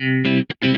Música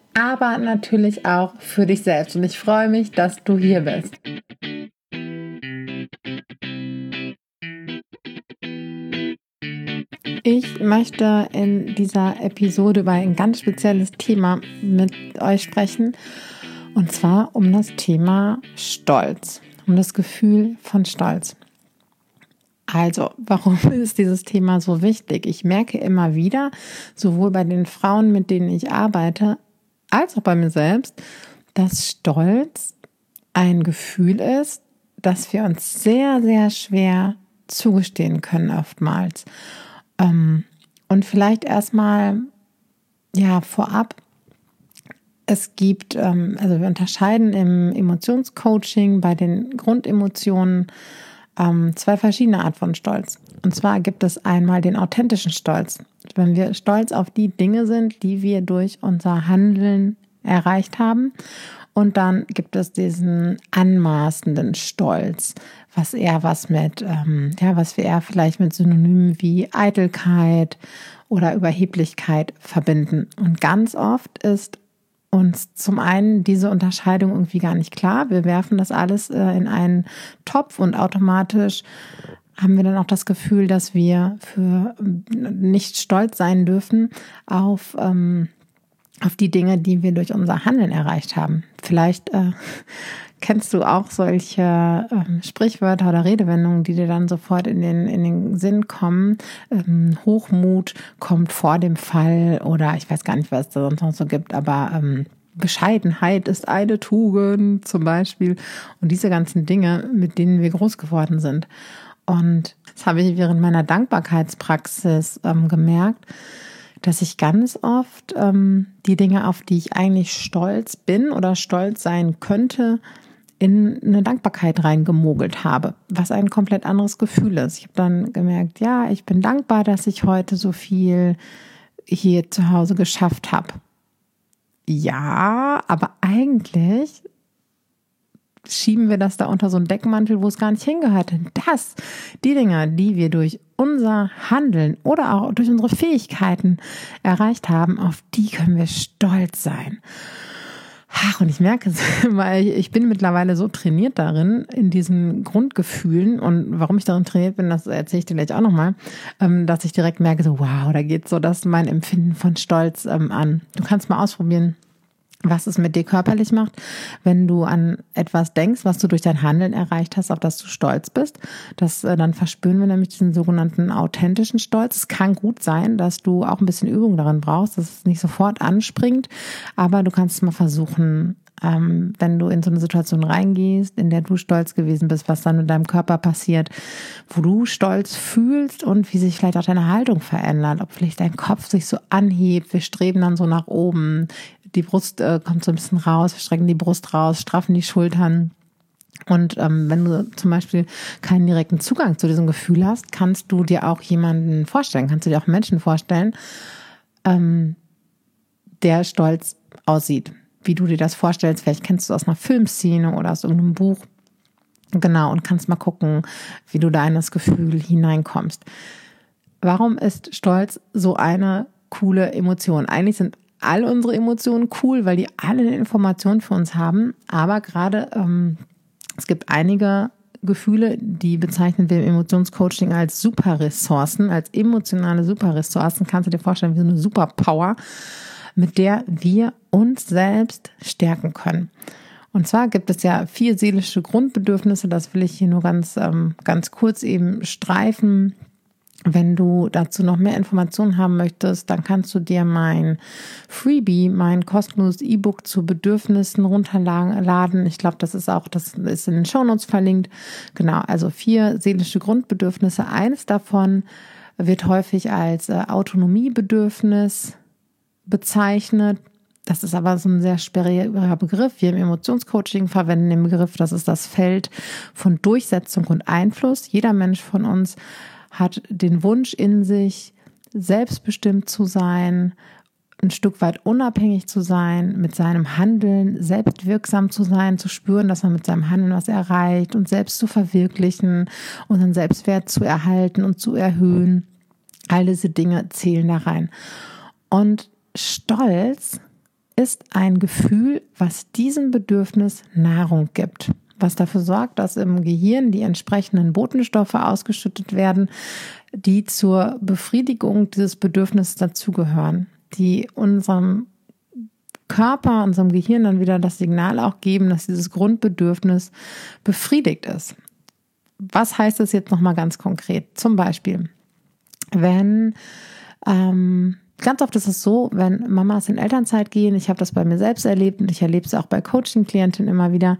aber natürlich auch für dich selbst. Und ich freue mich, dass du hier bist. Ich möchte in dieser Episode über ein ganz spezielles Thema mit euch sprechen. Und zwar um das Thema Stolz, um das Gefühl von Stolz. Also, warum ist dieses Thema so wichtig? Ich merke immer wieder, sowohl bei den Frauen, mit denen ich arbeite, als auch bei mir selbst, dass Stolz ein Gefühl ist, das wir uns sehr, sehr schwer zugestehen können oftmals. Ähm, und vielleicht erstmal, ja, vorab, es gibt, ähm, also wir unterscheiden im Emotionscoaching bei den Grundemotionen ähm, zwei verschiedene Arten von Stolz. Und zwar gibt es einmal den authentischen Stolz. Wenn wir stolz auf die Dinge sind, die wir durch unser Handeln erreicht haben. Und dann gibt es diesen anmaßenden Stolz, was eher was mit, ähm, ja, was wir eher vielleicht mit Synonymen wie Eitelkeit oder Überheblichkeit verbinden. Und ganz oft ist uns zum einen diese Unterscheidung irgendwie gar nicht klar. Wir werfen das alles äh, in einen Topf und automatisch haben wir dann auch das Gefühl, dass wir für nicht stolz sein dürfen auf, ähm, auf die Dinge, die wir durch unser Handeln erreicht haben. Vielleicht äh, kennst du auch solche ähm, Sprichwörter oder Redewendungen, die dir dann sofort in den, in den Sinn kommen. Ähm, Hochmut kommt vor dem Fall oder ich weiß gar nicht, was es da sonst noch so gibt, aber ähm, Bescheidenheit ist eine Tugend zum Beispiel und diese ganzen Dinge, mit denen wir groß geworden sind. Und das habe ich während meiner Dankbarkeitspraxis ähm, gemerkt, dass ich ganz oft ähm, die Dinge, auf die ich eigentlich stolz bin oder stolz sein könnte, in eine Dankbarkeit reingemogelt habe, was ein komplett anderes Gefühl ist. Ich habe dann gemerkt, ja, ich bin dankbar, dass ich heute so viel hier zu Hause geschafft habe. Ja, aber eigentlich schieben wir das da unter so einen Deckmantel, wo es gar nicht hingehört. Denn das, die Dinge, die wir durch unser Handeln oder auch durch unsere Fähigkeiten erreicht haben, auf die können wir stolz sein. Ach, und ich merke es, weil ich bin mittlerweile so trainiert darin, in diesen Grundgefühlen und warum ich darin trainiert bin, das erzähle ich dir gleich auch nochmal, ähm, dass ich direkt merke, so wow, da geht so das mein Empfinden von Stolz ähm, an. Du kannst mal ausprobieren, was es mit dir körperlich macht, wenn du an etwas denkst, was du durch dein Handeln erreicht hast, auf das du stolz bist. Das, äh, dann verspüren wir nämlich diesen sogenannten authentischen Stolz. Es kann gut sein, dass du auch ein bisschen Übung darin brauchst, dass es nicht sofort anspringt, aber du kannst es mal versuchen, ähm, wenn du in so eine Situation reingehst, in der du stolz gewesen bist, was dann mit deinem Körper passiert, wo du stolz fühlst und wie sich vielleicht auch deine Haltung verändert, ob vielleicht dein Kopf sich so anhebt, wir streben dann so nach oben, die Brust äh, kommt so ein bisschen raus, wir strecken die Brust raus, straffen die Schultern. Und ähm, wenn du zum Beispiel keinen direkten Zugang zu diesem Gefühl hast, kannst du dir auch jemanden vorstellen, kannst du dir auch Menschen vorstellen, ähm, der stolz aussieht, wie du dir das vorstellst. Vielleicht kennst du es aus einer Filmszene oder aus irgendeinem Buch. Genau, und kannst mal gucken, wie du da in das Gefühl hineinkommst. Warum ist Stolz so eine coole Emotion? Eigentlich sind all unsere Emotionen cool, weil die alle eine Information für uns haben. Aber gerade ähm, es gibt einige Gefühle, die bezeichnen wir im Emotionscoaching als Superressourcen, als emotionale Superressourcen. Kannst du dir vorstellen, wie so eine Superpower, mit der wir uns selbst stärken können. Und zwar gibt es ja vier seelische Grundbedürfnisse, das will ich hier nur ganz, ähm, ganz kurz eben streifen. Wenn du dazu noch mehr Informationen haben möchtest, dann kannst du dir mein Freebie, mein kostenloses E-Book zu Bedürfnissen runterladen. Ich glaube, das ist auch, das ist in den Shownotes verlinkt. Genau, also vier seelische Grundbedürfnisse. Eines davon wird häufig als äh, Autonomiebedürfnis bezeichnet. Das ist aber so ein sehr sperriger Begriff. Wir im Emotionscoaching verwenden den Begriff, das ist das Feld von Durchsetzung und Einfluss. Jeder Mensch von uns hat den Wunsch in sich, selbstbestimmt zu sein, ein Stück weit unabhängig zu sein, mit seinem Handeln selbstwirksam zu sein, zu spüren, dass man mit seinem Handeln was erreicht und selbst zu verwirklichen, unseren Selbstwert zu erhalten und zu erhöhen. All diese Dinge zählen da rein. Und Stolz ist ein Gefühl, was diesem Bedürfnis Nahrung gibt was dafür sorgt, dass im Gehirn die entsprechenden Botenstoffe ausgeschüttet werden, die zur Befriedigung dieses Bedürfnisses dazugehören die unserem Körper, unserem Gehirn dann wieder das Signal auch geben, dass dieses Grundbedürfnis befriedigt ist. Was heißt das jetzt nochmal ganz konkret? Zum Beispiel, wenn ähm, ganz oft ist es so, wenn Mamas in Elternzeit gehen, ich habe das bei mir selbst erlebt und ich erlebe es auch bei Coaching-Klientinnen immer wieder,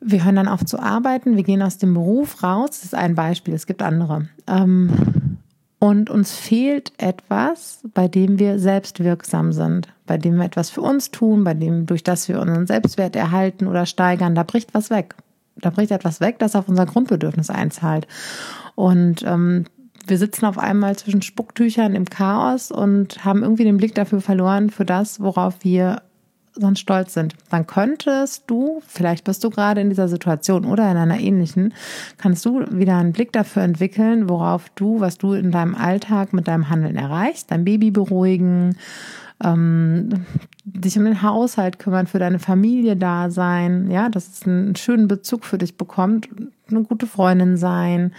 wir hören dann auf zu arbeiten, wir gehen aus dem Beruf raus, das ist ein Beispiel, es gibt andere. Ähm, und uns fehlt etwas, bei dem wir selbstwirksam sind, bei dem wir etwas für uns tun, bei dem, durch das wir unseren Selbstwert erhalten oder steigern. Da bricht was weg. Da bricht etwas weg, das auf unser Grundbedürfnis einzahlt. Und ähm, wir sitzen auf einmal zwischen Spucktüchern im Chaos und haben irgendwie den Blick dafür verloren, für das, worauf wir sonst stolz sind, dann könntest du, vielleicht bist du gerade in dieser Situation oder in einer ähnlichen, kannst du wieder einen Blick dafür entwickeln, worauf du, was du in deinem Alltag mit deinem Handeln erreichst, dein Baby beruhigen, ähm, dich um den Haushalt kümmern, für deine Familie da sein, ja, dass es einen schönen Bezug für dich bekommt, eine gute Freundin sein,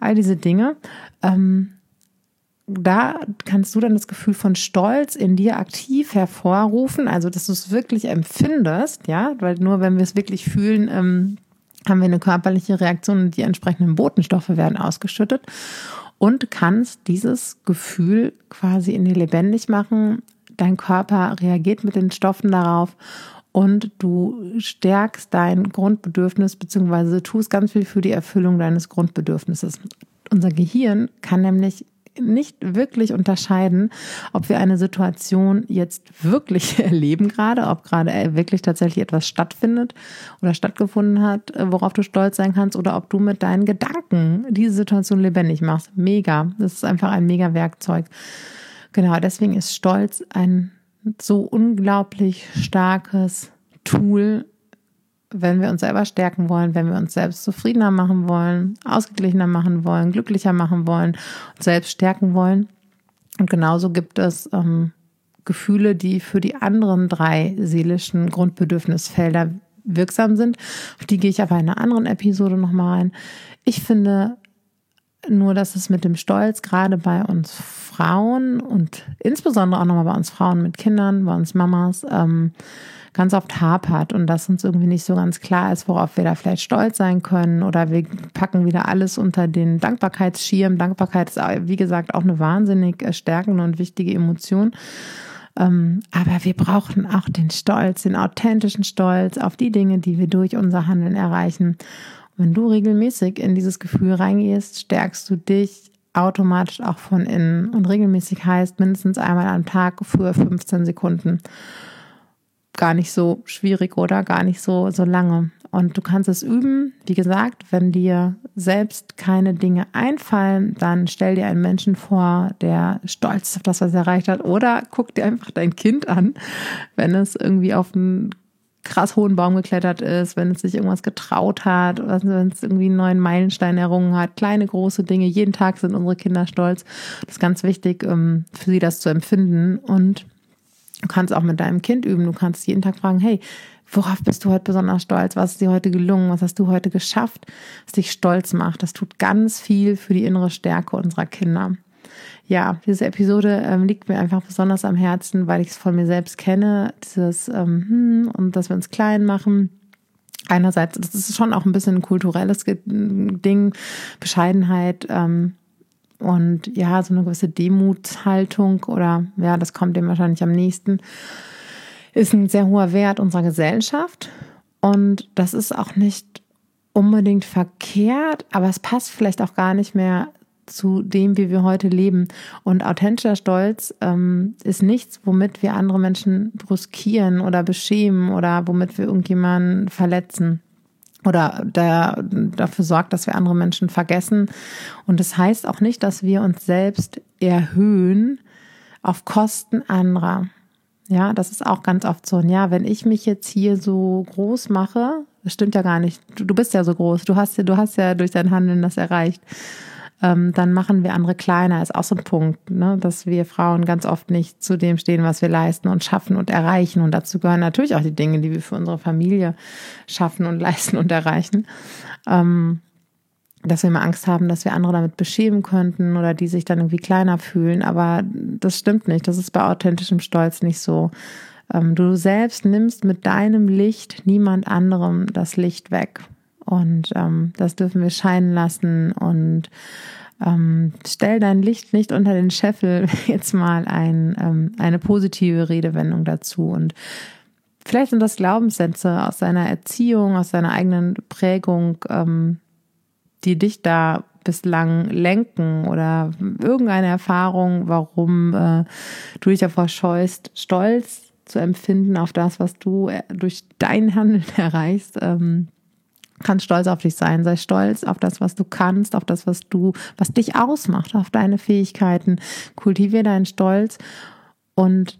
all diese Dinge. Ähm, da kannst du dann das Gefühl von Stolz in dir aktiv hervorrufen, also dass du es wirklich empfindest, ja, weil nur wenn wir es wirklich fühlen, ähm, haben wir eine körperliche Reaktion und die entsprechenden Botenstoffe werden ausgeschüttet und kannst dieses Gefühl quasi in dir lebendig machen. Dein Körper reagiert mit den Stoffen darauf und du stärkst dein Grundbedürfnis beziehungsweise tust ganz viel für die Erfüllung deines Grundbedürfnisses. Unser Gehirn kann nämlich nicht wirklich unterscheiden, ob wir eine Situation jetzt wirklich erleben gerade, ob gerade wirklich tatsächlich etwas stattfindet oder stattgefunden hat, äh, worauf du stolz sein kannst, oder ob du mit deinen Gedanken diese Situation lebendig machst. Mega. Das ist einfach ein mega Werkzeug. Genau, deswegen ist Stolz ein so unglaublich starkes Tool, wenn wir uns selber stärken wollen, wenn wir uns selbst zufriedener machen wollen, ausgeglichener machen wollen, glücklicher machen wollen, uns selbst stärken wollen. Und genauso gibt es ähm, Gefühle, die für die anderen drei seelischen Grundbedürfnisfelder wirksam sind. Auf die gehe ich aber in einer anderen Episode nochmal ein. Ich finde nur, dass es mit dem Stolz gerade bei uns Frauen und insbesondere auch nochmal bei uns Frauen mit Kindern, bei uns Mamas, ähm, ganz oft hapert und dass uns irgendwie nicht so ganz klar ist, worauf wir da vielleicht stolz sein können oder wir packen wieder alles unter den Dankbarkeitsschirm. Dankbarkeit ist, wie gesagt, auch eine wahnsinnig stärkende und wichtige Emotion. Ähm, aber wir brauchen auch den Stolz, den authentischen Stolz auf die Dinge, die wir durch unser Handeln erreichen. Und wenn du regelmäßig in dieses Gefühl reingehst, stärkst du dich automatisch auch von innen. Und regelmäßig heißt mindestens einmal am Tag für 15 Sekunden gar nicht so schwierig oder gar nicht so, so lange. Und du kannst es üben. Wie gesagt, wenn dir selbst keine Dinge einfallen, dann stell dir einen Menschen vor, der stolz ist auf das, was er erreicht hat. Oder guck dir einfach dein Kind an, wenn es irgendwie auf einen krass hohen Baum geklettert ist, wenn es sich irgendwas getraut hat, wenn es irgendwie einen neuen Meilenstein errungen hat. Kleine, große Dinge. Jeden Tag sind unsere Kinder stolz. Das ist ganz wichtig, ähm, für sie das zu empfinden. Und Du kannst auch mit deinem Kind üben. Du kannst jeden Tag fragen, hey, worauf bist du heute besonders stolz? Was ist dir heute gelungen? Was hast du heute geschafft, was dich stolz macht? Das tut ganz viel für die innere Stärke unserer Kinder. Ja, diese Episode ähm, liegt mir einfach besonders am Herzen, weil ich es von mir selbst kenne, dieses ähm, hm, und dass wir uns klein machen. Einerseits, das ist schon auch ein bisschen ein kulturelles Ding, Bescheidenheit. Ähm, und ja, so eine gewisse Demutshaltung oder ja, das kommt dem wahrscheinlich am nächsten, ist ein sehr hoher Wert unserer Gesellschaft. Und das ist auch nicht unbedingt verkehrt, aber es passt vielleicht auch gar nicht mehr zu dem, wie wir heute leben. Und authentischer Stolz ähm, ist nichts, womit wir andere Menschen bruskieren oder beschämen oder womit wir irgendjemanden verletzen oder der dafür sorgt, dass wir andere Menschen vergessen. Und das heißt auch nicht, dass wir uns selbst erhöhen auf Kosten anderer. Ja, das ist auch ganz oft so. Und ja, wenn ich mich jetzt hier so groß mache, das stimmt ja gar nicht. Du, du bist ja so groß. Du hast ja, du hast ja durch dein Handeln das erreicht ähm, dann machen wir andere kleiner. Ist auch so ein Punkt, ne? dass wir Frauen ganz oft nicht zu dem stehen, was wir leisten und schaffen und erreichen. Und dazu gehören natürlich auch die Dinge, die wir für unsere Familie schaffen und leisten und erreichen. Ähm, dass wir immer Angst haben, dass wir andere damit beschämen könnten oder die sich dann irgendwie kleiner fühlen. Aber das stimmt nicht. Das ist bei authentischem Stolz nicht so. Ähm, du selbst nimmst mit deinem Licht niemand anderem das Licht weg. Und ähm, das dürfen wir scheinen lassen und ähm, stell dein Licht nicht unter den Scheffel, jetzt mal ein, ähm, eine positive Redewendung dazu. Und vielleicht sind das Glaubenssätze aus deiner Erziehung, aus deiner eigenen Prägung, ähm, die dich da bislang lenken oder irgendeine Erfahrung, warum äh, du dich davor scheust, stolz zu empfinden auf das, was du äh, durch dein Handeln erreichst. Ähm, kannst stolz auf dich sein. Sei stolz auf das, was du kannst, auf das, was du, was dich ausmacht, auf deine Fähigkeiten. Kultiviere deinen Stolz und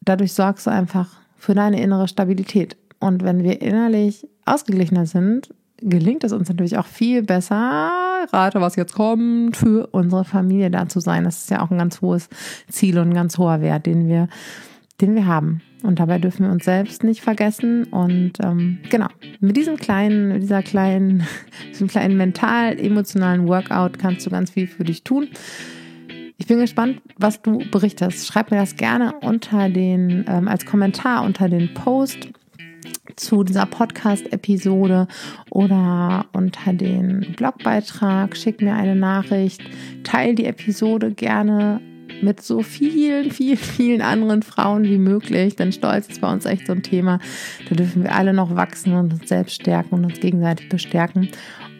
dadurch sorgst du einfach für deine innere Stabilität. Und wenn wir innerlich ausgeglichener sind, gelingt es uns natürlich auch viel besser, rate, was jetzt kommt, für unsere Familie da zu sein. Das ist ja auch ein ganz hohes Ziel und ein ganz hoher Wert, den wir, den wir haben. Und dabei dürfen wir uns selbst nicht vergessen. Und ähm, genau, mit diesem kleinen, dieser kleinen, diesem kleinen mental-emotionalen Workout kannst du ganz viel für dich tun. Ich bin gespannt, was du berichtest. Schreib mir das gerne unter den, ähm, als Kommentar unter den Post zu dieser Podcast-Episode oder unter den Blogbeitrag. Schick mir eine Nachricht. Teil die Episode gerne mit so vielen, vielen, vielen anderen Frauen wie möglich. Denn Stolz ist bei uns echt so ein Thema. Da dürfen wir alle noch wachsen und uns selbst stärken und uns gegenseitig bestärken.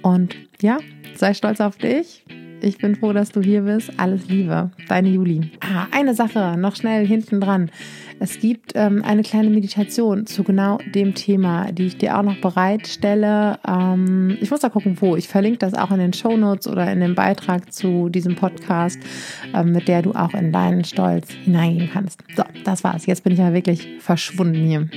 Und ja, sei stolz auf dich. Ich bin froh, dass du hier bist. Alles Liebe. Deine Juli. Ah, eine Sache noch schnell hinten dran. Es gibt ähm, eine kleine Meditation zu genau dem Thema, die ich dir auch noch bereitstelle. Ähm, ich muss da gucken, wo. Ich verlinke das auch in den Show Notes oder in dem Beitrag zu diesem Podcast, ähm, mit der du auch in deinen Stolz hineingehen kannst. So, das war's. Jetzt bin ich ja wirklich verschwunden hier.